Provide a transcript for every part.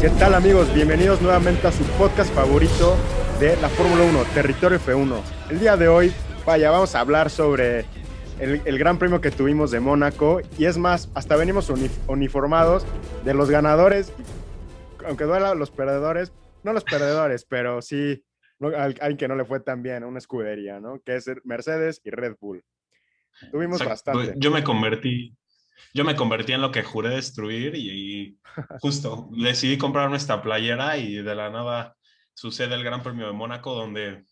¿Qué tal amigos? Bienvenidos nuevamente a su podcast favorito de la Fórmula 1, Territorio F1. El día de hoy, vaya, vamos a hablar sobre el, gran premio que tuvimos de Mónaco y es más, hasta venimos uniformados de los ganadores, aunque duela los perdedores, no los perdedores, pero sí alguien que no le fue tan bien una escudería, ¿no? Que es Mercedes y Red Bull. Tuvimos bastante. Yo me convertí, yo me convertí en lo que juré destruir y, justo decidí comprar nuestra playera y de la nada sucede el Gran Premio de Mónaco donde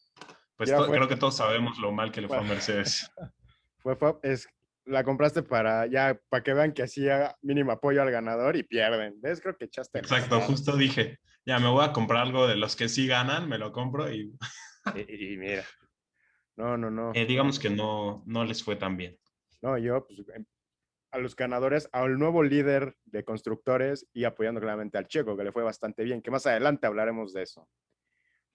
pues creo que todos sabemos lo mal que le fue a Mercedes. Fue, es, la compraste para ya para que vean que hacía mínimo apoyo al ganador y pierden. ¿Ves? Creo que echaste. Exacto, justo dije, ya me voy a comprar algo de los que sí ganan, me lo compro y. y, mira. No, no, no. Eh, digamos que no, no les fue tan bien. No, yo, pues, em, a los ganadores, al nuevo líder de constructores y apoyando claramente al Checo, que le fue bastante bien, que más adelante hablaremos de eso.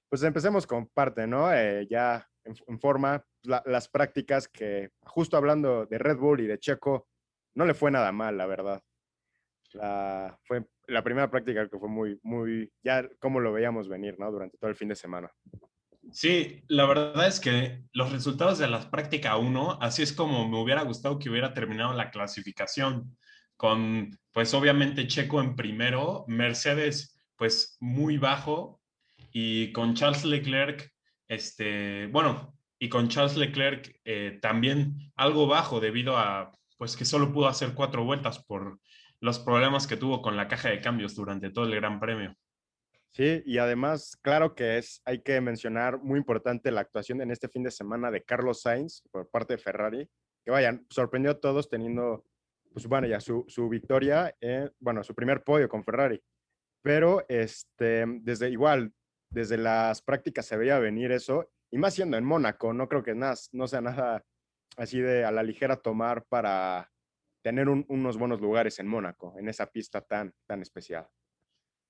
Pues empecemos con parte, ¿no? Eh, ya en, forma, las prácticas que, justo hablando de Red Bull y de Checo, no le fue nada mal, la verdad. Fue la primera práctica que fue muy, muy, ya como lo veíamos venir, ¿no? Durante todo el fin de semana. Sí, la verdad es que los resultados de la práctica 1, así es como me hubiera gustado que hubiera terminado la clasificación, con pues obviamente Checo en primero, Mercedes pues muy bajo y con Charles Leclerc, este, bueno, y con Charles Leclerc eh, también algo bajo debido a pues que solo pudo hacer cuatro vueltas por los problemas que tuvo con la caja de cambios durante todo el Gran Premio. Sí, y además, claro que es, hay que mencionar muy importante la actuación en este fin de semana de Carlos Sainz por parte de Ferrari, que vayan, sorprendió a todos teniendo, pues bueno, ya su, su victoria, bueno, su primer podio con Ferrari. Pero este, desde igual, desde las prácticas se veía venir eso, y más siendo en Mónaco, no creo que nada, no sea nada así de a la ligera tomar para tener unos buenos lugares en Mónaco, en esa pista tan, tan especial.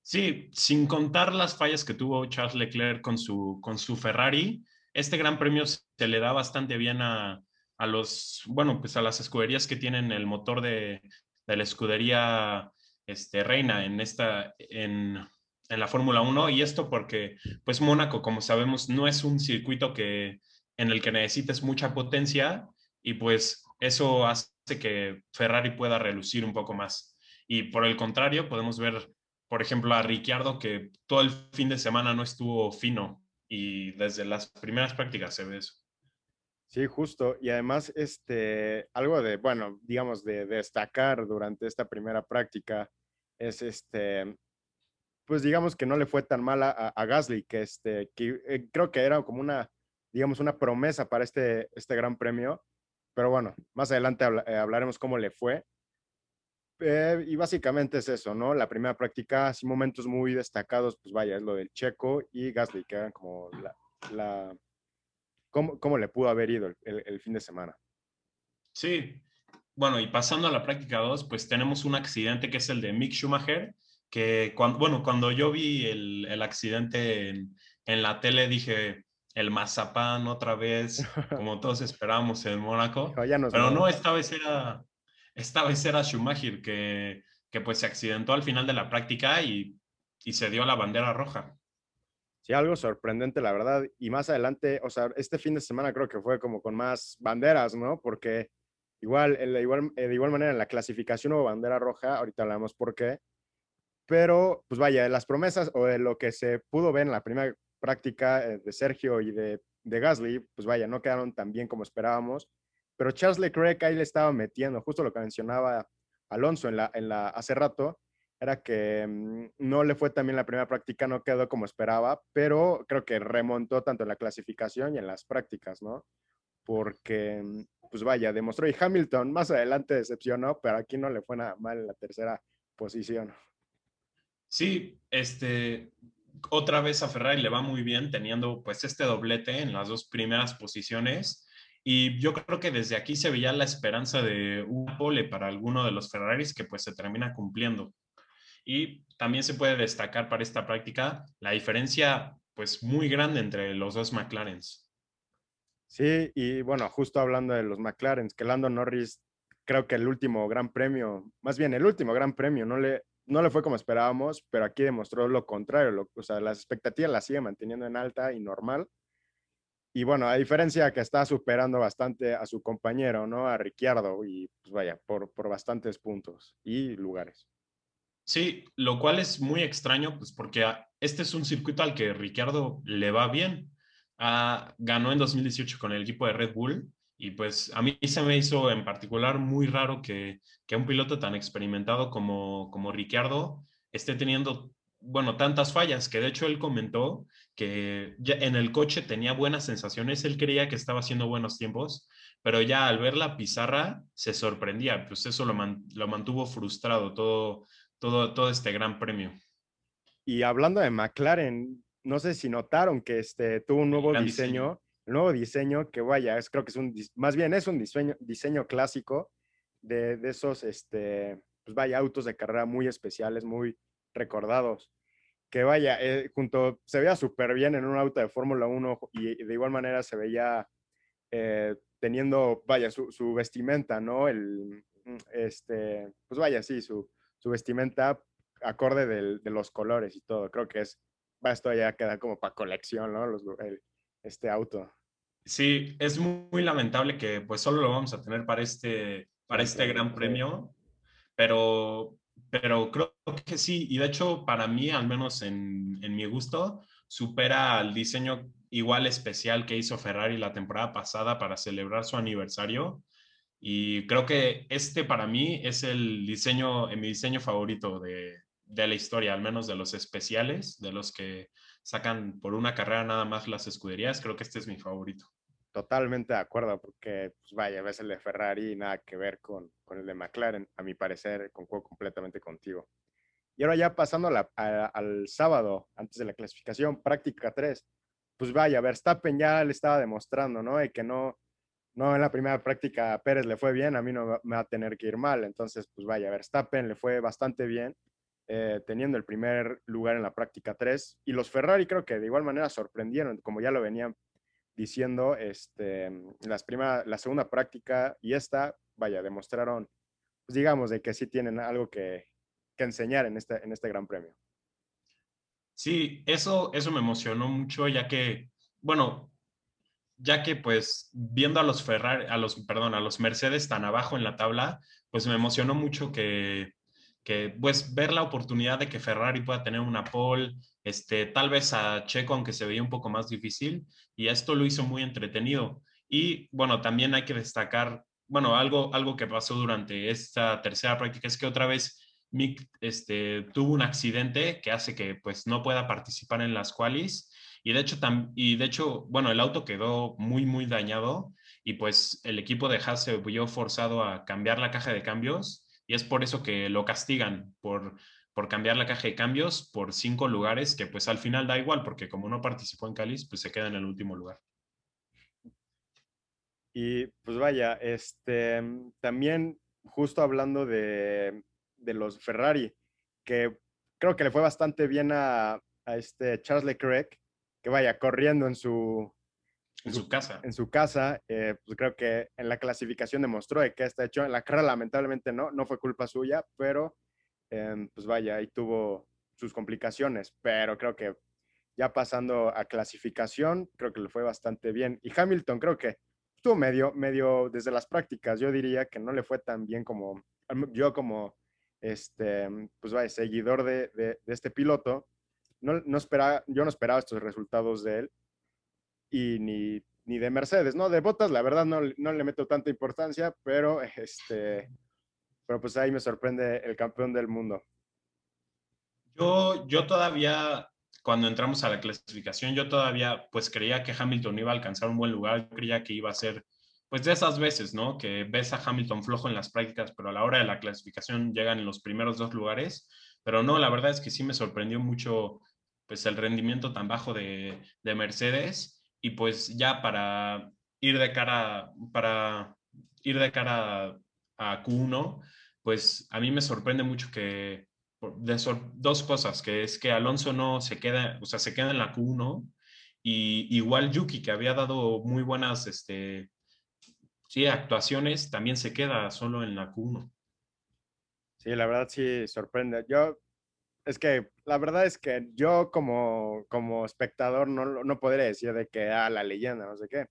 Sí, sin contar las fallas que tuvo Charles Leclerc con su, con su Ferrari, este gran premio se le da bastante bien a, a los, bueno, pues a las escuderías que tienen el motor de, de la escudería este, reina en esta, en, en la Fórmula 1 y esto porque pues Mónaco, como sabemos, no es un circuito que, en el que necesites mucha potencia y pues eso hace que Ferrari pueda relucir un poco más. Y por el contrario, podemos ver por ejemplo, a Ricciardo, que todo el fin de semana no estuvo fino y desde las primeras prácticas se ve eso. Sí, justo. Y además, este, algo de, bueno, digamos, de, destacar durante esta primera práctica es este, pues digamos que no le fue tan mal a, Gasly, que, este, que eh, creo que era como una, digamos, una promesa para este, este gran premio. Pero bueno, más adelante eh, hablaremos cómo le fue. Eh, y básicamente es eso, ¿no? La primera práctica, así momentos muy destacados, pues vaya, es lo del Checo y Gasly, que eran como la... la ¿cómo, ¿Cómo le pudo haber ido el, fin de semana? Sí, bueno, y pasando a la práctica 2, pues tenemos un accidente que es el de Mick Schumacher, que cuando, bueno, cuando yo vi el, el accidente en, en, la tele dije, el mazapán otra vez, como todos esperábamos en Mónaco, pero no, esta vez era esta vez era Schumacher que, que pues se accidentó al final de la práctica y, y se dio la bandera roja. Sí, algo sorprendente, la verdad. Y más adelante, o sea, este fin de semana creo que fue como con más banderas, ¿no? Porque igual, igual, de igual manera en la clasificación hubo bandera roja, ahorita hablamos por qué. Pero, pues vaya, de las promesas o de lo que se pudo ver en la primera práctica eh, de Sergio y de, de Gasly, pues vaya, no quedaron tan bien como esperábamos. Pero Charles Leclerc ahí le estaba metiendo, justo lo que mencionaba Alonso en la, en la, hace rato, era que mm, no le fue también la primera práctica, no quedó como esperaba, pero creo que remontó tanto en la clasificación y en las prácticas, ¿no? Porque, mm, pues vaya, demostró. Y Hamilton más adelante decepcionó, pero aquí no le fue nada mal en la tercera posición. Sí, este, otra vez a Ferrari le va muy bien teniendo pues este doblete en las dos primeras posiciones y yo creo que desde aquí se veía la esperanza de un pole para alguno de los Ferraris que pues se termina cumpliendo. Y también se puede destacar para esta práctica la diferencia pues muy grande entre los dos McLarens. Sí, y bueno, justo hablando de los McLarens, que Lando Norris creo que el último gran premio, más bien el último gran premio, no le, no le fue como esperábamos, pero aquí demostró lo contrario. o sea, las expectativas las sigue manteniendo en alta y normal. Y bueno, a diferencia que está superando bastante a su compañero, ¿no? A Ricciardo, y pues vaya, por, por bastantes puntos y lugares. Sí, lo cual es muy extraño, pues porque este es un circuito al que Ricciardo le va bien. Ah, ganó en 2018 con el equipo de Red Bull y pues a mí se me hizo en particular muy raro que, que un piloto tan experimentado como, como Ricciardo esté teniendo, bueno, tantas fallas, que de hecho él comentó que ya en el coche tenía buenas sensaciones, él creía que estaba haciendo buenos tiempos, pero ya al ver la pizarra se sorprendía, pues eso lo, lo mantuvo frustrado todo, todo, todo este gran premio. Y hablando de McLaren, no sé si notaron que este, tuvo un nuevo diseño, nuevo diseño que vaya, es, creo que es un, más bien es un diseño, diseño clásico de, de esos, este, pues vaya, autos de carrera muy especiales, muy recordados. Que vaya, eh, junto, se veía súper bien en un auto de Fórmula 1 y de igual manera se veía eh, teniendo, vaya, su, su, vestimenta, ¿no? El, este, pues vaya, sí, su, su vestimenta acorde de los colores y todo. Creo que es, esto ya queda como para colección, ¿no? este auto. Sí, es muy, lamentable que pues solo lo vamos a tener para este, para este gran premio, pero, pero creo que sí, y de hecho para mí, al menos en, en mi gusto, supera al diseño igual especial que hizo Ferrari la temporada pasada para celebrar su aniversario. Y creo que este para mí es el diseño, mi diseño favorito de, de la historia, al menos de los especiales, de los que sacan por una carrera nada más las escuderías. Creo que este es mi favorito. Totalmente de acuerdo, porque pues vaya, ves el de Ferrari y nada que ver con, con el de McLaren. A mi parecer, concuerdo completamente contigo. Y ahora ya pasando al sábado, antes de la clasificación, práctica 3, pues vaya, Verstappen ya le estaba demostrando, ¿no? Y que no, no en la primera práctica a Pérez le fue bien, a mí no me va a tener que ir mal. Entonces, pues vaya, Verstappen le fue bastante bien, eh, teniendo el primer lugar en la práctica 3. Y los Ferrari creo que de igual manera sorprendieron, como ya lo venían diciendo, este, las prima, la segunda práctica y esta, vaya, demostraron, pues digamos, de que sí tienen algo que, que enseñar en este, en este Gran Premio. Sí, eso, eso me emocionó mucho, ya que, bueno, ya que pues viendo a los Ferrari, a los, perdón, a los Mercedes tan abajo en la tabla, pues me emocionó mucho que, que pues ver la oportunidad de que Ferrari pueda tener una pole, este, tal vez a Checo, aunque se veía un poco más difícil, y esto lo hizo muy entretenido. Y bueno, también hay que destacar, bueno, algo, algo que pasó durante esta tercera práctica es que otra vez Mick este, tuvo un accidente que hace que pues no pueda participar en las qualis y de hecho, y de hecho, bueno, el auto quedó muy, muy dañado y pues el equipo de Haas se vio forzado a cambiar la caja de cambios y es por eso que lo castigan por, por cambiar la caja de cambios por cinco lugares, que pues al final da igual, porque como no participó en Cáliz, pues se queda en el último lugar. Y pues vaya, este, también justo hablando de, de los Ferrari, que creo que le fue bastante bien a, a este Charles Leclerc, que vaya corriendo en su, en su casa. En su casa, eh, pues creo que en la clasificación demostró que está hecho. En la carrera, lamentablemente, no, no fue culpa suya, pero em, pues vaya, ahí tuvo sus complicaciones. Pero creo que ya pasando a clasificación, creo que le fue bastante bien. Y Hamilton, creo que estuvo medio, medio desde las prácticas. Yo diría que no le fue tan bien como yo, como este, pues vaya, seguidor de, de este piloto no, no esperaba, yo no esperaba estos resultados de él y ni, ni de Mercedes, ¿no? De Botas, la verdad, no, no, le meto tanta importancia, pero, este, pero pues ahí me sorprende el campeón del mundo. Yo, yo todavía, cuando entramos a la clasificación, yo todavía pues creía que Hamilton iba a alcanzar un buen lugar, creía que iba a ser pues de esas veces, ¿no? Que ves a Hamilton flojo en las prácticas, pero a la hora de la clasificación llegan en los primeros dos lugares. Pero no, la verdad es que sí me sorprendió mucho pues el rendimiento tan bajo de, de Mercedes y pues ya para ir de cara, para ir de cara a Q1, pues a mí me sorprende mucho que de dos cosas, que es que Alonso no se queda, o sea, se queda en la Q1 y igual Yuki, que había dado muy buenas, este, sí, actuaciones, también se queda solo en la Q1. Sí, la verdad sí sorprende. Yo, es que la verdad es que yo como, como espectador no, no podría decir de que, ah, la leyenda, no sé qué.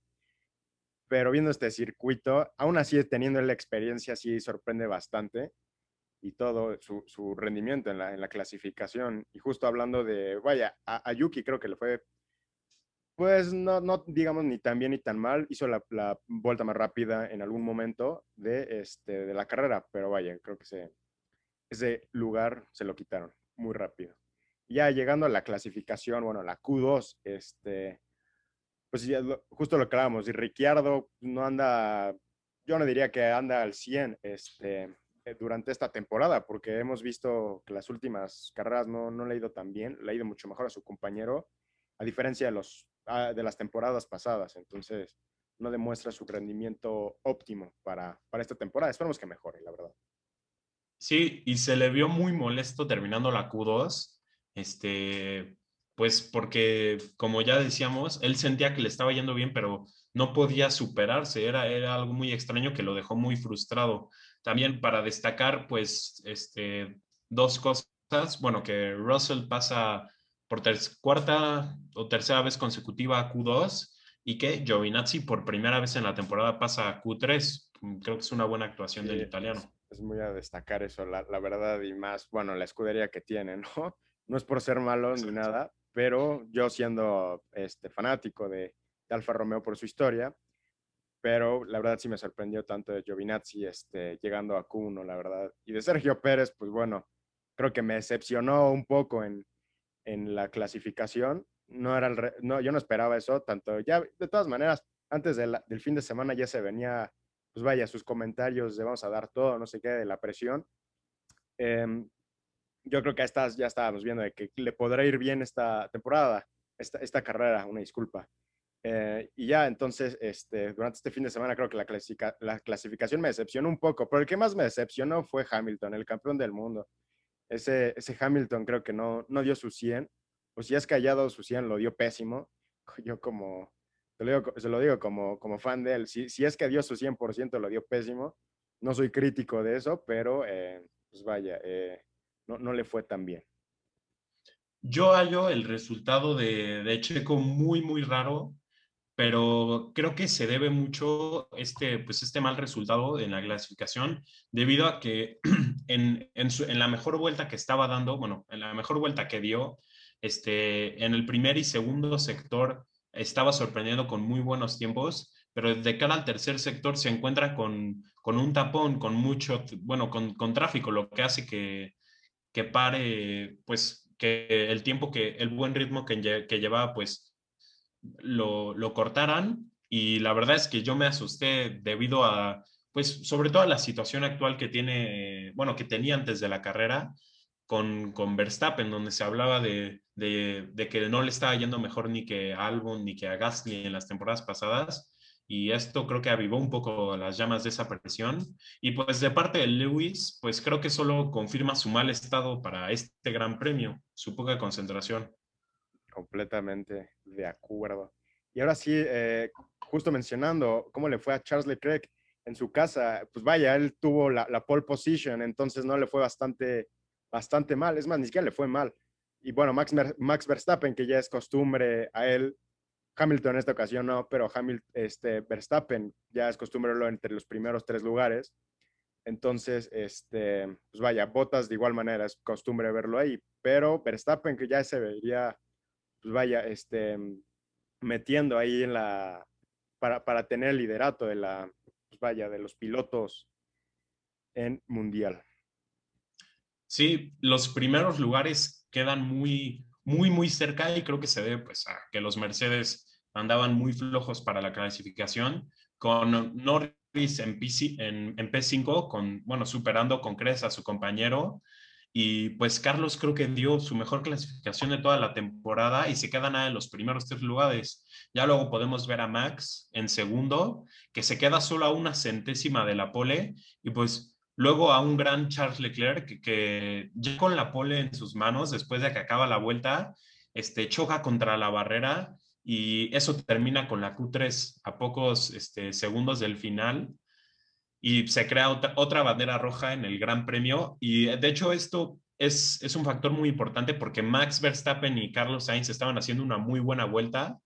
Pero viendo este circuito, aún así teniendo la experiencia, sí sorprende bastante y todo su, su rendimiento en la, en la, clasificación. Y justo hablando de, vaya, a, a Yuki creo que le fue pues no, no digamos ni tan bien ni tan mal. Hizo la, la vuelta más rápida en algún momento de, este, de la carrera, pero vaya, creo que se, ese lugar se lo quitaron muy rápido. Ya llegando a la clasificación, bueno, la Q2, este, pues ya justo lo que hablábamos, y Ricciardo no anda, yo no diría que anda al 100 este, durante esta temporada, porque hemos visto que las últimas carreras no, no le ha ido tan bien, le ha ido mucho mejor a su compañero, a diferencia de los de las temporadas pasadas. Entonces, no demuestra su rendimiento óptimo para, para esta temporada. Esperemos que mejore, la verdad. Sí, y se le vio muy molesto terminando la Q2, este, pues porque, como ya decíamos, él sentía que le estaba yendo bien, pero no podía superarse, era, era algo muy extraño que lo dejó muy frustrado. También para destacar, pues, este, dos cosas, bueno, que Russell pasa por cuarta o tercera vez consecutiva a Q2 y que Giovinazzi por primera vez en la temporada pasa a Q3. Mm, creo que es una buena actuación del italiano. Es, muy a destacar eso, la, verdad, y más, bueno, la escudería que tiene, ¿no? No es por ser malo ni nada, pero yo siendo este, fanático de, de, Alfa Romeo por su historia, pero la verdad sí me sorprendió tanto de Giovinazzi este, llegando a Q1, la verdad. Y de Sergio Pérez, pues bueno, creo que me decepcionó un poco en, en la clasificación. No era el no, yo no esperaba eso, tanto ya, de todas maneras, antes del fin de semana ya se venía, pues vaya, sus comentarios de vamos a dar todo, no sé qué, de la presión. Em, yo creo que estas ya estábamos viendo de que le podrá ir bien esta temporada, esta, esta carrera, una disculpa. Eh, y ya, entonces, este, durante este fin de semana creo que la, la clasificación me decepcionó un poco, pero el que más me decepcionó fue Hamilton, el campeón del mundo ese, ese Hamilton creo que no, no dio su 100, o si es callado su 100 lo dio pésimo. Yo como, lo digo, se lo digo como, como fan de él, si, si es que dio su 100% lo dio pésimo. No soy crítico de eso, pero eh, pues vaya, eh, no, no le fue tan bien. Yo hallo el resultado de, de Checo muy, muy raro pero creo que se debe mucho este, pues este mal resultado en la clasificación debido a que en, en, la mejor vuelta que estaba dando, bueno, en la mejor vuelta que dio, este, en el primer y segundo sector estaba sorprendiendo con muy buenos tiempos, pero de cara al tercer sector se encuentra con, con un tapón, con mucho, bueno, con, con tráfico, lo que hace que, que pare, pues, que el tiempo que, el buen ritmo que, que llevaba, pues, lo, lo cortaran y la verdad es que yo me asusté debido a, pues sobre todo a la situación actual que tiene, bueno, que tenía antes de la carrera con, con Verstappen, donde se hablaba de, de, de, que no le estaba yendo mejor ni que a Albon ni que a Gasly en las temporadas pasadas. Y esto creo que avivó un poco las llamas de esa presión. Y pues de parte de Lewis, pues creo que solo confirma su mal estado para este gran premio, su poca concentración completamente de acuerdo. Y ahora sí, eh, justo mencionando cómo le fue a Charles Leclerc en su casa, pues vaya, él tuvo la, pole position, entonces no le fue bastante, bastante mal, es más, ni siquiera le fue mal. Y bueno, Max, Max Verstappen, que ya es costumbre a él, Hamilton en esta ocasión no, pero Hamilton, este, Verstappen ya es costumbre entre los primeros tres lugares. Entonces, este, pues vaya, Botas de igual manera es costumbre verlo ahí, pero Verstappen que ya se vería pues vaya, este, metiendo ahí en la, para, para tener el liderato de la, pues vaya, de los pilotos en mundial. Sí, los primeros lugares quedan muy, muy, muy cerca y creo que se debe pues, a que los Mercedes andaban muy flojos para la clasificación, con Norris en P5, con, bueno, superando con creces a su compañero, y pues Carlos creo que dio su mejor clasificación de toda la temporada y se queda nada en los primeros tres lugares. Ya luego podemos ver a Max en segundo, que se queda solo a una centésima de la pole. Y pues luego a un gran Charles Leclerc que, ya con la pole en sus manos, después de que acaba la vuelta, este, choca contra la barrera y eso termina con la Q3 a pocos este, segundos del final y se crea otra, otra, bandera roja en el Gran Premio y de hecho esto es, es un factor muy importante porque Max Verstappen y Carlos Sainz estaban haciendo una muy buena vuelta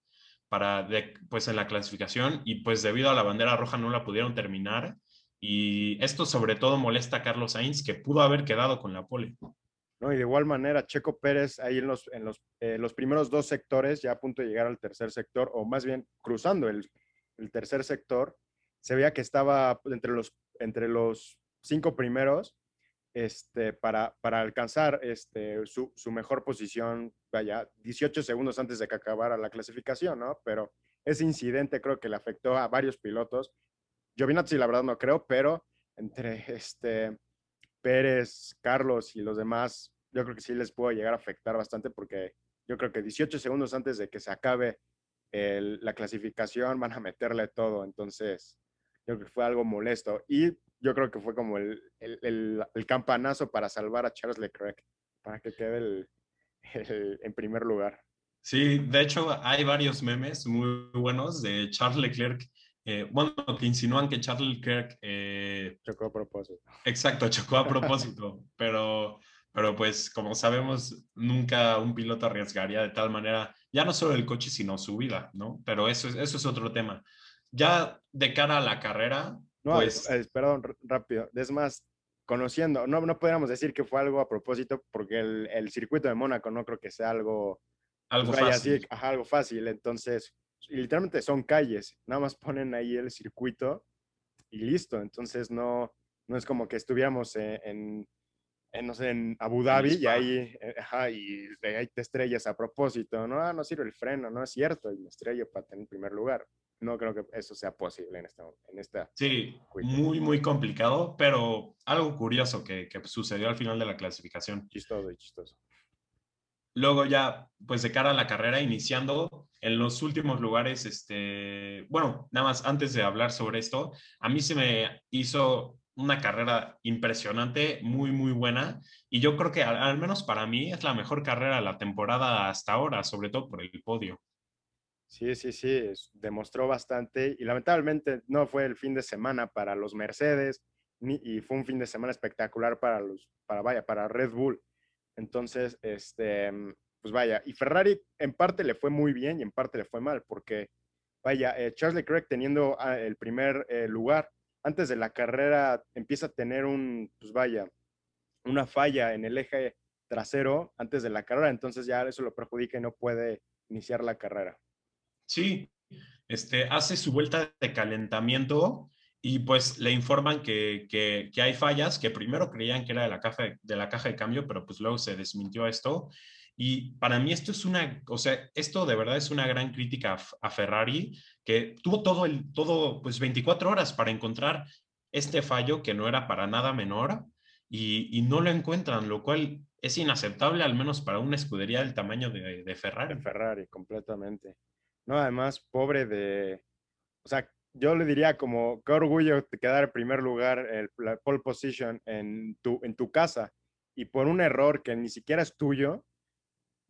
para pues en la clasificación y pues debido a la bandera roja no la pudieron terminar y esto sobre todo molesta a Carlos Sainz que pudo haber quedado con la pole. ¿no? Y de igual manera, Checo Pérez ahí en los, en los, eh, los primeros dos sectores, ya a punto de llegar al tercer sector, o más bien cruzando el, el tercer sector, se veía que estaba entre los, entre los cinco primeros este, para, para alcanzar este, su, su, mejor posición, vaya, 18 segundos antes de que acabara la clasificación, ¿no? Pero ese incidente creo que le afectó a varios pilotos. Giovinazzi, la verdad, no creo, pero entre este, Pérez, Carlos y los demás, yo creo que sí les puedo llegar a afectar bastante porque yo creo que 18 segundos antes de que se acabe la clasificación van a meterle todo. Entonces, yo creo que fue algo molesto. Y yo creo que fue como el, el, el, campanazo para salvar a Charles Leclerc, para que quede en primer lugar. Sí, de hecho hay varios memes muy buenos de Charles Leclerc eh, bueno, que insinúan que Charles Leclerc... Eh, chocó a propósito. Exacto, chocó a propósito, pero, pero pues como sabemos, nunca un piloto arriesgaría de tal manera, ya no solo el coche, sino su vida, ¿no? Pero eso, eso es otro tema. Ya de cara a la carrera... No, pues... perdón, rápido. Es más, conociendo, no, no podríamos decir que fue algo a propósito, porque el, el circuito de Mónaco no creo que sea algo... Algo fácil. algo fácil. Entonces, literalmente son calles, nada más ponen ahí el circuito y listo. Entonces no, no es como que estuviéramos en, en, no sé, en Abu Dhabi y ahí, eh, ajá, y ahí te estrellas a propósito, no, ah, no sirve el freno, no es cierto, y me estrello para tener primer lugar. No creo que eso sea posible en esta. En esta sí, muy, muy complicado, pero algo curioso que, que sucedió al final de la clasificación. Chistoso y chistoso. Luego ya, pues de cara a la carrera, iniciando en los últimos lugares, este, bueno, nada más antes de hablar sobre esto, a mí se me hizo una carrera impresionante, muy, muy buena, y yo creo que al, menos para mí es la mejor carrera de la temporada hasta ahora, sobre todo por el podio. Sí, sí, sí, demostró bastante y lamentablemente no fue el fin de semana para los Mercedes ni, y fue un fin de semana espectacular para los, para vaya, para Red Bull entonces, este, pues vaya, y Ferrari en parte le fue muy bien y en parte le fue mal, porque vaya, eh, Charles Leclerc teniendo ah, el primer eh, lugar, antes de la carrera empieza a tener un, pues vaya, una falla en el eje trasero antes de la carrera, entonces ya eso lo perjudica y no puede iniciar la carrera. Sí, este, hace su vuelta de calentamiento y pues le informan que, que, hay fallas, que primero creían que era de la, caja, de la caja de cambio, pero pues luego se desmintió esto. Y para mí esto es una, o sea, esto de verdad es una gran crítica a, Ferrari, que tuvo todo el, todo, pues 24 horas para encontrar este fallo que no era para nada menor y, y no lo encuentran, lo cual es inaceptable, al menos para una escudería del tamaño de, de Ferrari. Ferrari, completamente. No, además, pobre de, o sea, yo le diría como, qué orgullo quedar en primer lugar, el, la pole position en tu, en tu casa y por un error que ni siquiera es tuyo,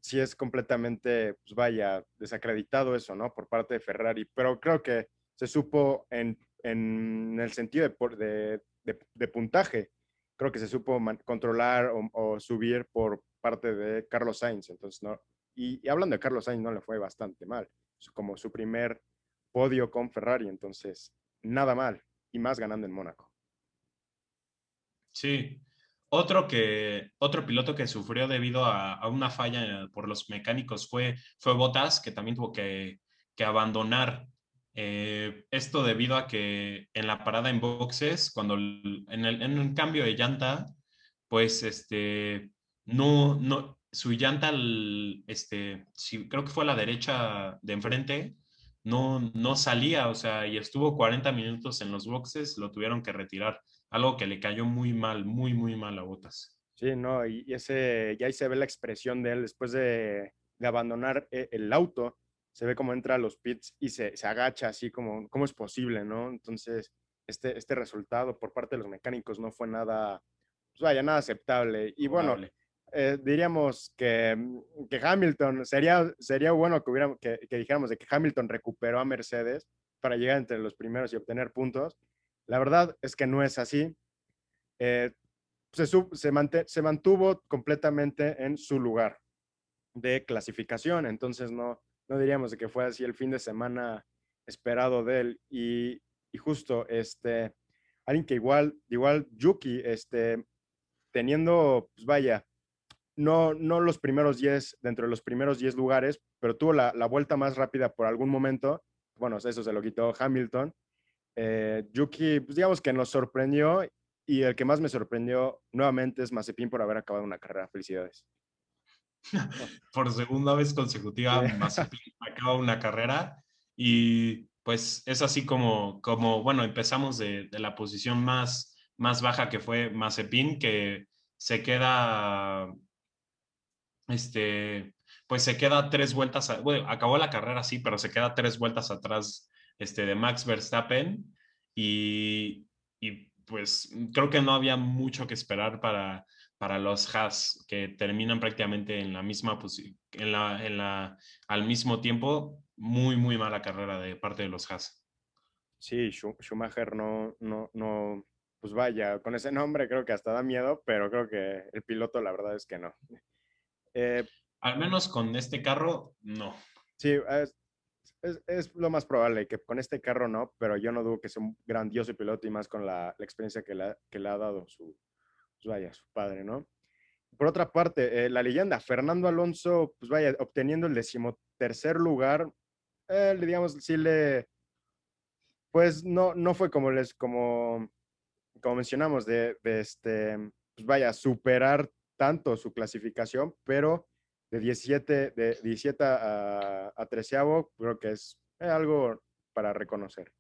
si es completamente, pues vaya, desacreditado eso, ¿no? Por parte de Ferrari. Pero creo que se supo en, en el sentido de, de, de, puntaje, creo que se supo controlar o, o, subir por parte de Carlos Sainz. Entonces, ¿no? Y, hablando de Carlos Sainz, no le fue bastante mal. Como su primer podio con Ferrari, entonces nada mal y más ganando en Mónaco. Sí, otro, que, otro piloto que sufrió debido a, una falla por los mecánicos fue, fue Bottas, que también tuvo que, que abandonar eh, esto debido a que en la parada en boxes, cuando en el, en el cambio de llanta, pues este, no, no, su llanta, este, sí, creo que fue a la derecha de enfrente, no, no salía, o sea, y estuvo 40 minutos en los boxes, lo tuvieron que retirar, algo que le cayó muy mal, muy, muy mal a Botas. Sí, no, y, ese, ya ahí se ve la expresión de él después de, abandonar eh, el auto, se ve cómo entra a los pits y se, agacha así como, ¿cómo es posible, no? Entonces, este, este resultado por parte de los mecánicos no fue nada, pues vaya, nada aceptable. Y bueno, eh, diríamos que, mm, que, Hamilton, sería, sería bueno que, hubiera, que, que, dijéramos de que Hamilton recuperó a Mercedes para llegar entre los primeros y obtener puntos. La verdad es que no es así. Eh, se, se, se, mantuvo completamente en su lugar de clasificación, entonces no, no diríamos de que fue así el fin de semana esperado de él. Y, y justo, este, alguien que igual, igual Yuki, este, teniendo, pues vaya, no, no los primeros 10, dentro de los primeros 10 lugares, pero tuvo la, la, vuelta más rápida por algún momento. Bueno, eso se lo quitó Hamilton. Eh, Yuki, pues digamos que nos sorprendió y el que más me sorprendió nuevamente es Mazepin por haber acabado una carrera. Felicidades. por segunda vez consecutiva, Mazepin acaba una carrera y pues es así como, como bueno, empezamos de, de la posición más, más baja que fue Mazepin, que se queda este, pues se queda tres vueltas, bueno, acabó la carrera sí, pero se queda tres vueltas atrás este, de Max Verstappen y, y pues creo que no había mucho que esperar para, para los Haas que terminan prácticamente en la misma en la, en la, al mismo tiempo, muy, muy mala carrera de parte de los Haas. Sí, Schumacher no, no, no, pues vaya, con ese nombre creo que hasta da miedo, pero creo que el piloto la verdad es que no. Eh, Al menos con este carro, no. Sí, es, es, lo más probable que con este carro no, pero yo no dudo que sea un grandioso piloto y más con la, la experiencia que, la, que le ha dado su, pues vaya, su padre, ¿no? Por otra parte, eh, la leyenda, Fernando Alonso, pues vaya, obteniendo el decimotercer lugar, eh, digamos, sí le, pues no, no fue como les, como, como mencionamos, de, de este, pues vaya, superar tanto su clasificación, pero de 17, de 17 a, a 13 creo que es algo para reconocer.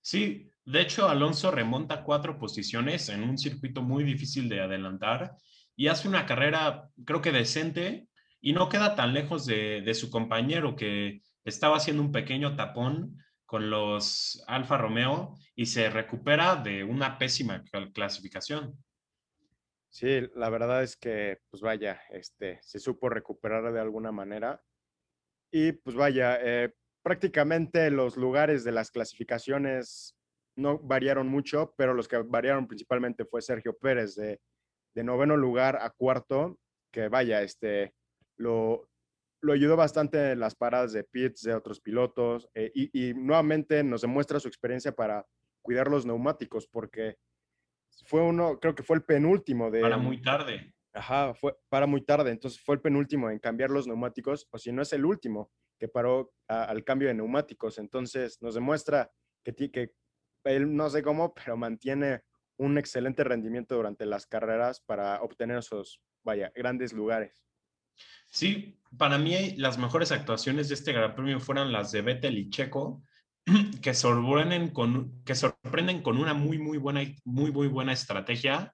Sí, de hecho Alonso remonta cuatro posiciones en un circuito muy difícil de adelantar y hace una carrera creo que decente y no queda tan lejos de, de su compañero que estaba haciendo un pequeño tapón con los Alfa Romeo y se recupera de una pésima clasificación. Sí, la verdad es que, pues vaya, este, se supo recuperar de alguna manera. Y pues vaya, eh, prácticamente los lugares de las clasificaciones no variaron mucho, pero los que variaron principalmente fue Sergio Pérez de, noveno lugar a cuarto, que vaya, este, lo, lo ayudó bastante en las paradas de pits de otros pilotos eh, y nuevamente nos demuestra su experiencia para cuidar los neumáticos, porque fue uno, creo que fue el penúltimo de... Para muy tarde. Ajá, fue para muy tarde, entonces fue el penúltimo en cambiar los neumáticos, o si no es el último que paró al cambio de neumáticos, entonces nos demuestra que, que él no sé cómo, pero mantiene un excelente rendimiento durante las carreras para obtener esos, vaya, grandes lugares. Sí, para mí las mejores actuaciones de este Gran Premio fueron las de Vettel y Checo, que sorprenden con, que sorprenden con una muy, muy buena, muy, muy buena estrategia,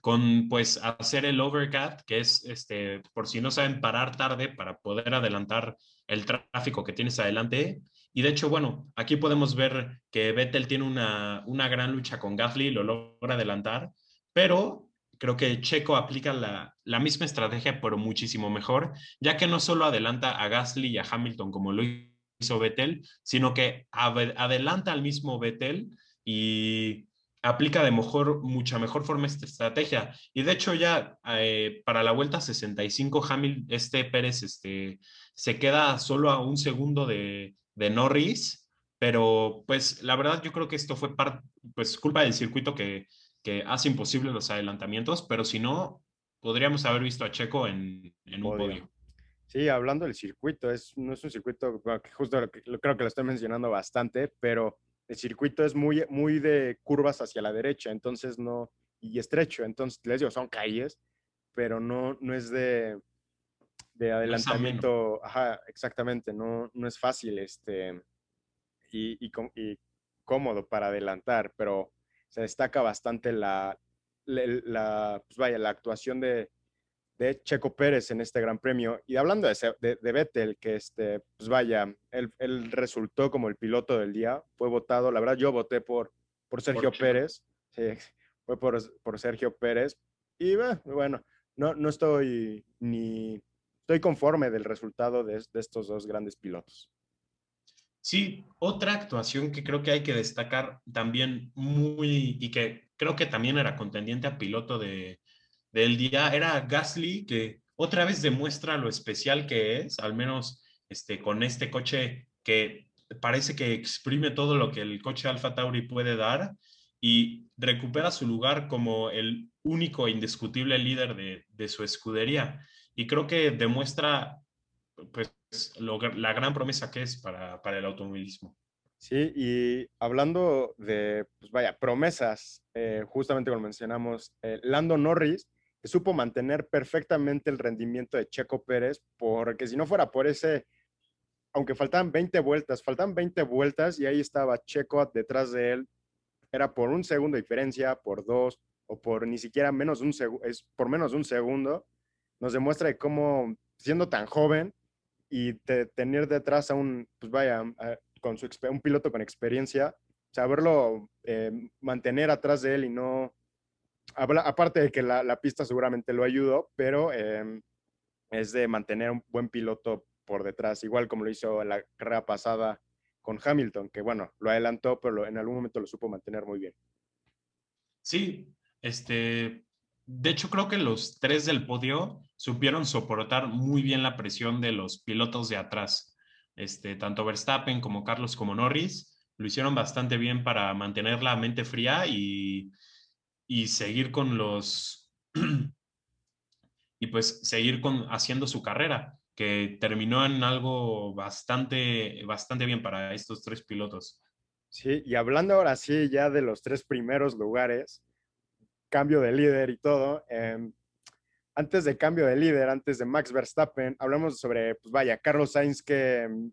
con pues hacer el overcut, que es, este, por si no saben, parar tarde para poder adelantar el tráfico que tienes adelante. Y de hecho, bueno, aquí podemos ver que Vettel tiene una, una gran lucha con Gasly, lo logra adelantar, pero creo que Checo aplica la, la, misma estrategia, pero muchísimo mejor, ya que no solo adelanta a Gasly y a Hamilton como lo hizo Vettel, sino que adelanta al mismo Vettel y aplica de mejor, mucha mejor forma esta estrategia. Y de hecho ya eh, para la vuelta 65, Hamil, este Pérez este, se queda solo a un segundo de, de Norris, pero pues la verdad yo creo que esto fue pues culpa del circuito que, que hace imposible los adelantamientos, pero si no, podríamos haber visto a Checo en, en un podio. Sí, hablando del circuito, es, no es un circuito, que justo creo que lo estoy mencionando bastante, pero el circuito es muy, muy de curvas hacia la derecha, entonces no, y estrecho, entonces les digo, son calles, pero no, no es de, de adelantamiento, ajá, exactamente, no, no es fácil este, y, y, y, cómodo para adelantar, pero se destaca bastante la, la, la pues vaya, la actuación de, de Checo Pérez en este Gran Premio. Y hablando de, de, de Vettel, que este, pues vaya, él, él, resultó como el piloto del día, fue votado, la verdad yo voté por, por Sergio por Pérez, sí, fue por, por, Sergio Pérez. Y bueno, no, no estoy ni estoy conforme del resultado de, de estos dos grandes pilotos. Sí, otra actuación que creo que hay que destacar también muy y que creo que también era contendiente a piloto de, del día era Gasly, que otra vez demuestra lo especial que es, al menos este, con este coche que parece que exprime todo lo que el coche Alfa Tauri puede dar y recupera su lugar como el único e indiscutible líder de, de su escudería. Y creo que demuestra pues, la gran promesa que es para, para, el automovilismo. Sí, y hablando de, pues vaya, promesas, eh, justamente como mencionamos, eh, Lando Norris supo mantener perfectamente el rendimiento de Checo Pérez, porque si no fuera por ese, aunque faltaban 20 vueltas, faltan 20 vueltas y ahí estaba Checo detrás de él, era por un segundo de diferencia, por dos, o por ni siquiera menos un segundo, es por menos de un segundo, nos demuestra de cómo, siendo tan joven, y tener detrás a un, pues vaya, con su, un piloto con experiencia, saberlo eh, mantener atrás de él y no, aparte de que la, pista seguramente lo ayudó, pero em, es de mantener un buen piloto por detrás, igual como lo hizo la carrera pasada con Hamilton, que bueno, lo adelantó, pero en algún momento lo supo mantener muy bien. Sí, este, de hecho creo que los tres del podio supieron soportar muy bien la presión de los pilotos de atrás. Este, tanto Verstappen como Carlos como Norris lo hicieron bastante bien para mantener la mente fría y, seguir con los y pues seguir con haciendo su carrera que terminó en algo bastante bastante bien para estos tres pilotos. Sí, y hablando ahora sí ya de los tres primeros lugares, cambio de líder y todo, em, antes de cambio de líder, antes de Max Verstappen, hablamos sobre, pues vaya, Carlos Sainz, que em,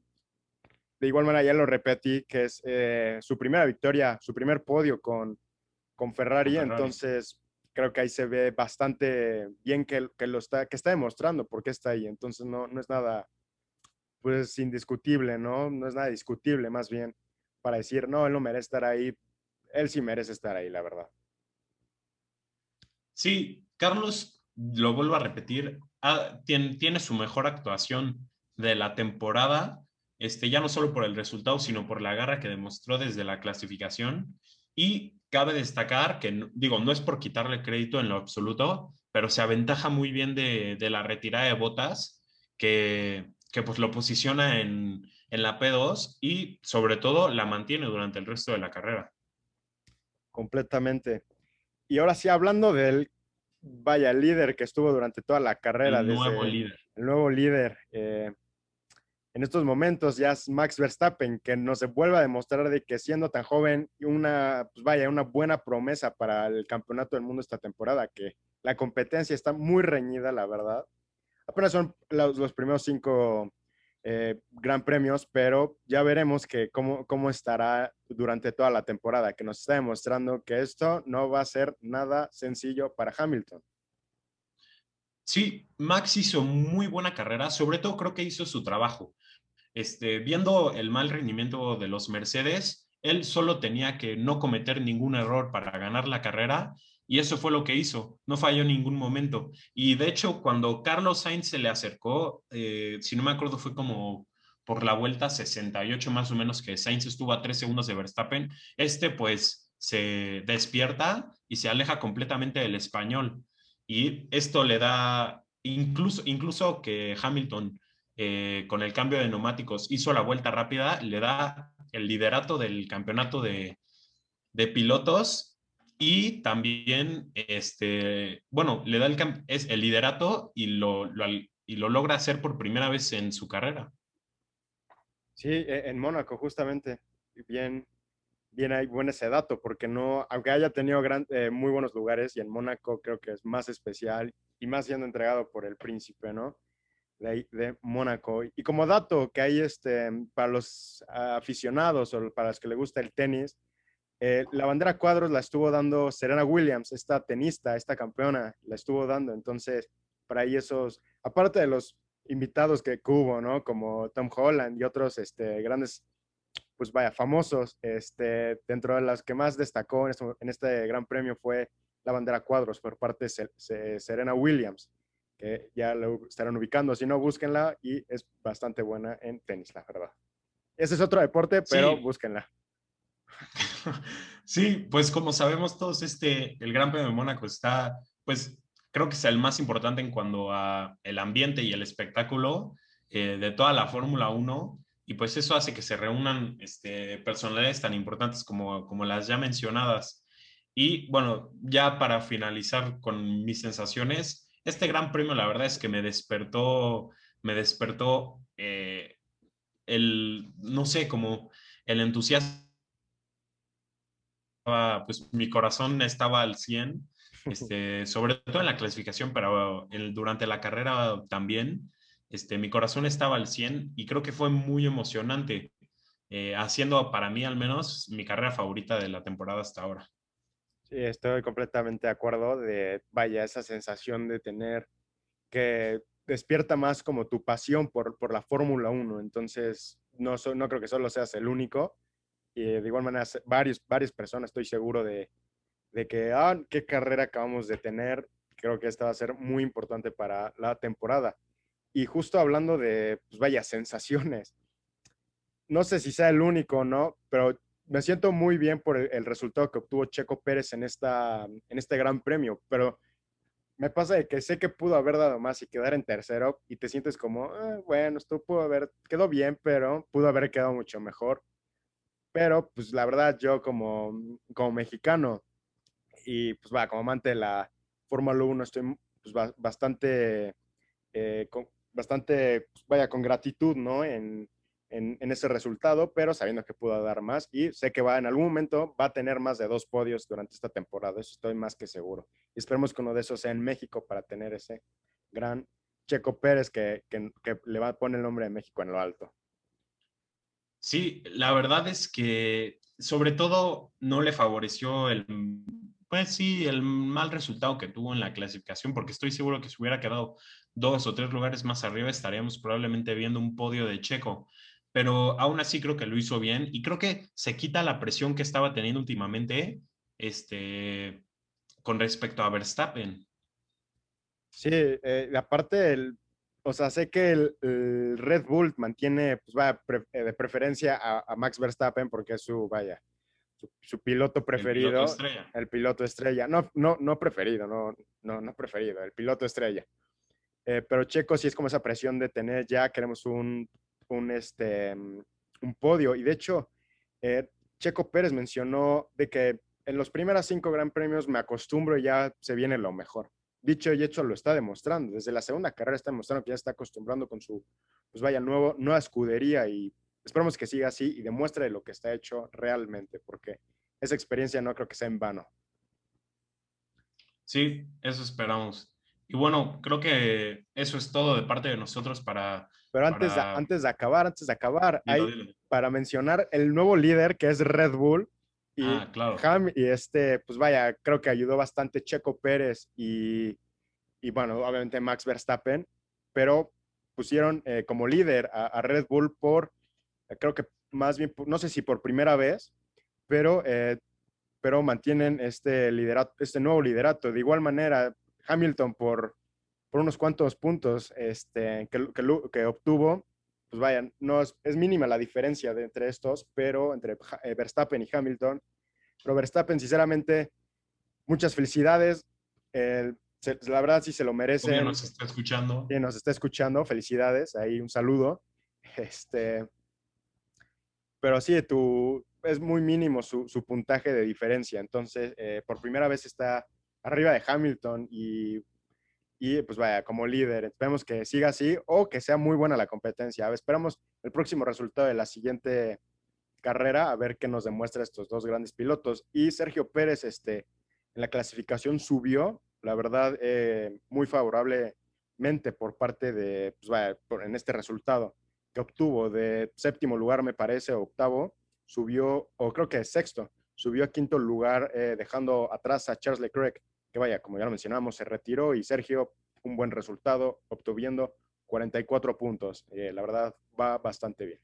de igual manera ya lo repetí, que es eh, su primera victoria, su primer podio con, con, Ferrari, entonces creo que ahí se ve bastante bien que, que, lo está, que está demostrando por qué está ahí, entonces no, no es nada, pues indiscutible, ¿no? No es nada discutible, más bien, para decir, no, él no merece estar ahí, él sí merece estar ahí, la verdad. Sí, Carlos lo vuelvo a repetir, ah, tiene, su mejor actuación de la temporada, este, ya no solo por el resultado, sino por la garra que demostró desde la clasificación. Y cabe destacar que, digo, no es por quitarle crédito en lo absoluto, pero se aventaja muy bien de, la retirada de botas, que, que pues lo posiciona en, en la P2 y sobre todo la mantiene durante el resto de la carrera. Completamente. Y ahora sí, hablando del vaya, líder que estuvo durante toda la carrera. El nuevo líder. El nuevo líder. Eh, en estos momentos ya es Max Verstappen, que nos vuelve a demostrar de que siendo tan joven, una, pues vaya, una buena promesa para el campeonato del mundo esta temporada, que la competencia está muy reñida, la verdad. Apenas son los primeros cinco eh, gran premios, pero ya veremos que cómo, cómo estará durante toda la temporada, que nos está demostrando que esto no va a ser nada sencillo para Hamilton. Sí, Max hizo muy buena carrera, sobre todo creo que hizo su trabajo. Este, viendo el mal rendimiento de los Mercedes, él solo tenía que no cometer ningún error para ganar la carrera y eso fue lo que hizo, no falló en ningún momento. Y de hecho, cuando Carlos Sainz se le acercó, eh, si no me acuerdo, fue como por la vuelta 68 más o menos que Sainz estuvo a tres segundos de Verstappen, este pues se despierta y se aleja completamente del español. Y esto le da, incluso, incluso que Hamilton eh, con el cambio de neumáticos hizo la vuelta rápida, le da el liderato del campeonato de, pilotos y también, este, bueno, le da el, es el liderato y lo, y lo logra hacer por primera vez en su carrera. Sí, e, en Mónaco, justamente. Bien, bien hay buen ese dato, porque no, aunque haya tenido eh, muy buenos lugares, y en Mónaco creo que es más especial y más siendo entregado por el príncipe, ¿no? De, de Mónaco. Y como dato que hay este, para los aficionados o para los que les gusta el tenis, eh, la bandera cuadros la estuvo dando Serena Williams, esta tenista, esta campeona, la estuvo dando. Entonces, para ahí esos, aparte de los invitados que, hubo, ¿no? Como Tom Holland y otros este, grandes, pues vaya, famosos, este, dentro de las que más destacó en este, en este gran premio fue la bandera cuadros por parte de Serena Williams, que ya lo estarán ubicando. Si no, búsquenla y es bastante buena en tenis, la verdad. Ese es otro deporte, pero búsquenla. Sí, pues como sabemos todos, este, el Gran Premio de Mónaco está, pues creo que es el más importante en cuanto a el ambiente y el espectáculo eh, de toda la Fórmula 1 y pues eso hace que se reúnan este, personalidades tan importantes como, como las ya mencionadas. Y bueno, ya para finalizar con mis sensaciones, este gran premio la verdad es que me despertó, me despertó eh, el, no sé, como el entusiasmo. Pues mi corazón estaba al 100, este, sobre todo en la clasificación, pero el, durante la carrera también. Este, mi corazón estaba al 100 y creo que fue muy emocionante, eh, haciendo para mí al menos mi carrera favorita de la temporada hasta ahora. Estoy completamente de acuerdo de, vaya, esa sensación de tener que despierta más como tu pasión por, por la Fórmula 1. Entonces, no, no creo que solo seas el único. Y de igual manera, varios, varias personas, estoy seguro de, de que, ah, qué carrera acabamos de tener. Creo que esta va a ser muy importante para la temporada. Y justo hablando de, pues vaya, sensaciones, no sé si sea el único, ¿no? Pero me siento muy bien por el, resultado que obtuvo Checo Pérez en, esta, en este gran premio, pero me pasa de que sé que pudo haber dado más y quedar en tercero y te sientes como, ah, bueno, esto pudo haber, quedó bien, pero pudo haber quedado mucho mejor. Pero, pues la verdad, yo como, como mexicano y pues va, como amante de la Fórmula 1, estoy pues, bastante eh, bastante, pues, vaya, con gratitud, ¿no? En, en, ese resultado, pero sabiendo que pudo dar más y sé que va en algún momento va a tener más de dos podios durante esta temporada, eso estoy más que seguro. Y esperemos que uno de esos sea en México para tener ese gran Checo Pérez que, que, que le va a poner el nombre de México en lo alto. Sí, la verdad es que sobre todo no le favoreció el, pues sí, el mal resultado que tuvo en la clasificación, porque estoy seguro que si hubiera quedado dos o tres lugares más arriba, estaríamos probablemente viendo un podio de Checo. Pero aún así creo que lo hizo bien y creo que se quita la presión que estaba teniendo últimamente este, con respecto a Verstappen. Sí, eh, aparte, el, o sea, sé que el, Red Bull mantiene, pues vaya, eh, de preferencia a, Max Verstappen porque es su, vaya, su, piloto preferido. El piloto estrella. El piloto estrella. No, no, no preferido, no, no, no preferido, el piloto estrella. Eh, pero Checo sí es como esa presión de tener ya, queremos un, un, este, un podio. Y de hecho, eh, Checo Pérez mencionó de que en los primeros cinco Gran Premios me acostumbro y ya se viene lo mejor. Dicho y hecho lo está demostrando. Desde la segunda carrera está demostrando que ya está acostumbrando con su, pues vaya, nuevo, nueva escudería y esperamos que siga así y demuestre lo que está hecho realmente, porque esa experiencia no creo que sea en vano. Sí, eso esperamos. Y bueno, creo que eso es todo de parte de nosotros para... Pero antes, De, antes de acabar, antes de acabar, hay para mencionar el nuevo líder que es Red Bull. Y, ah, claro. y este, pues vaya, creo que ayudó bastante Checo Pérez y, y bueno, obviamente Max Verstappen, pero pusieron eh, como líder a, Red Bull por, creo que más bien, no sé si por primera vez, pero, eh, pero mantienen este, liderato, este nuevo liderato. De igual manera, Hamilton por, por unos cuantos puntos este, que, que, obtuvo, pues vaya, no es, mínima la diferencia de, entre estos, pero entre eh, Verstappen y Hamilton. Pero Verstappen, sinceramente, muchas felicidades. la verdad sí se lo merece. nos está escuchando. Sí, nos está escuchando. Felicidades. Ahí un saludo. Este, pero sí, tu, es muy mínimo su, su puntaje de diferencia. Entonces, eh, por primera vez está arriba de Hamilton y, y pues vaya, como líder. Esperemos que siga así o que sea muy buena la competencia. Esperamos el próximo resultado de la siguiente carrera, a ver qué nos demuestra estos dos grandes pilotos. Y Sergio Pérez, este, en la clasificación subió, la verdad, eh, muy favorablemente por parte de, pues vaya, en este resultado que obtuvo de séptimo lugar, me parece, octavo, subió, o creo que sexto, subió a quinto lugar, eh, dejando atrás a Charles Leclerc que vaya, como ya lo mencionamos, se retiró y Sergio, un buen resultado, obtuviendo 44 puntos. Eh, la verdad, va bastante bien.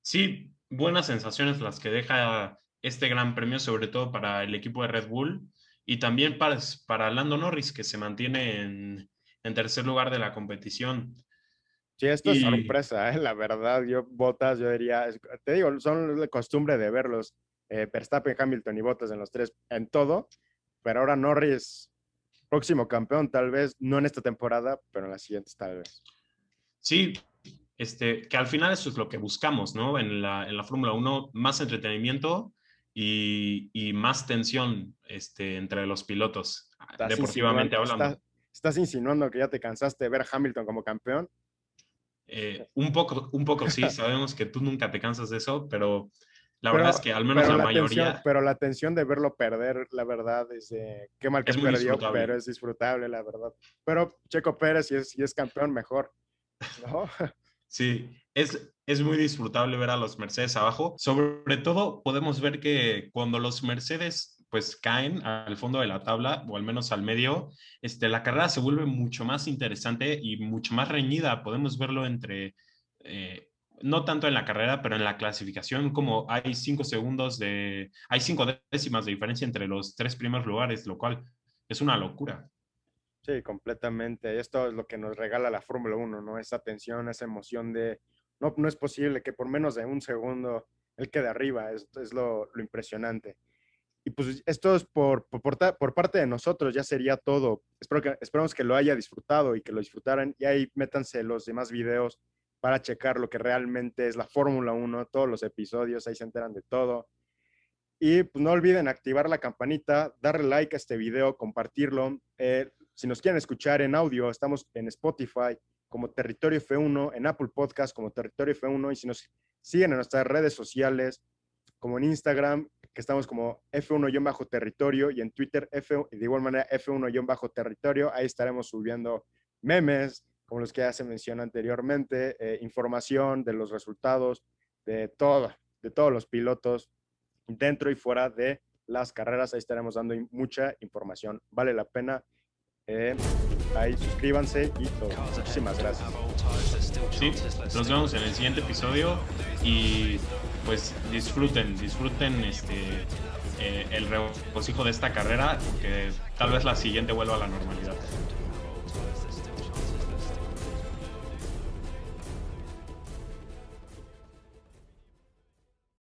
Sí, buenas sensaciones las que deja este gran premio, sobre todo para el equipo de Red Bull. y también para, para Lando Norris, que se mantiene en, en tercer lugar de la competición. Sí, esto es sorpresa, ¿eh? la verdad. Yo, Botas, yo diría, te digo, son la costumbre de verlos, eh, Verstappen, Hamilton y Botas en los tres, en todo, pero ahora Norris, próximo campeón, tal vez, no en esta temporada, pero en las siguientes tal vez. Sí, este, que al final eso es lo que buscamos, ¿no? En la, en la Fórmula 1, más entretenimiento y, y, más tensión este, entre los pilotos, deportivamente hablando. ¿Estás insinuando que ya te cansaste de ver a Hamilton como campeón? Eh, un, poco, un poco sí, sabemos que tú nunca te cansas de eso, pero la verdad es que al menos la, mayoría... pero la tensión de verlo perder, la verdad, es qué mal que es perdió, pero es disfrutable, la verdad. Pero Checo Pérez, si es, si es campeón, mejor. Sí, es, es muy disfrutable ver a los Mercedes abajo. Sobre todo podemos ver que cuando los Mercedes pues caen al fondo de la tabla o al menos al medio, este, la carrera se vuelve mucho más interesante y mucho más reñida. Podemos verlo entre, eh, no tanto en la carrera, pero en la clasificación, como hay cinco segundos de, hay cinco décimas de diferencia entre los tres primeros lugares, lo cual es una locura. Sí, completamente. Esto es lo que nos regala la Fórmula 1, ¿no? Esa tensión, esa emoción de, no, no es posible que por menos de un segundo él quede arriba, es lo, lo impresionante. Y pues esto es por, por, por, parte de nosotros, ya sería todo. Espero que, esperamos que lo haya disfrutado y que lo disfrutaran. Y ahí métanse los demás videos para checar lo que realmente es la Fórmula 1, todos los episodios, ahí se enteran de todo. Y pues no olviden activar la campanita, darle like a este video, compartirlo. Eh, si nos quieren escuchar en audio, estamos en Spotify como Territorio F1, en Apple Podcast como Territorio F1 y si nos siguen en nuestras redes sociales como en Instagram que estamos como F1-territorio y en Twitter F, de igual manera F1-territorio. Ahí estaremos subiendo memes, como los que ya se mencionó anteriormente, eh, información de los resultados, de todo, de todos los pilotos dentro y fuera de las carreras. Ahí estaremos dando mucha información. Vale la pena. Eh, ahí suscríbanse y todo. Muchísimas gracias. Sí, nos vemos en el siguiente episodio y pues disfruten, disfruten este, eh, el regocijo de esta carrera, que tal vez la siguiente vuelva a la normalidad.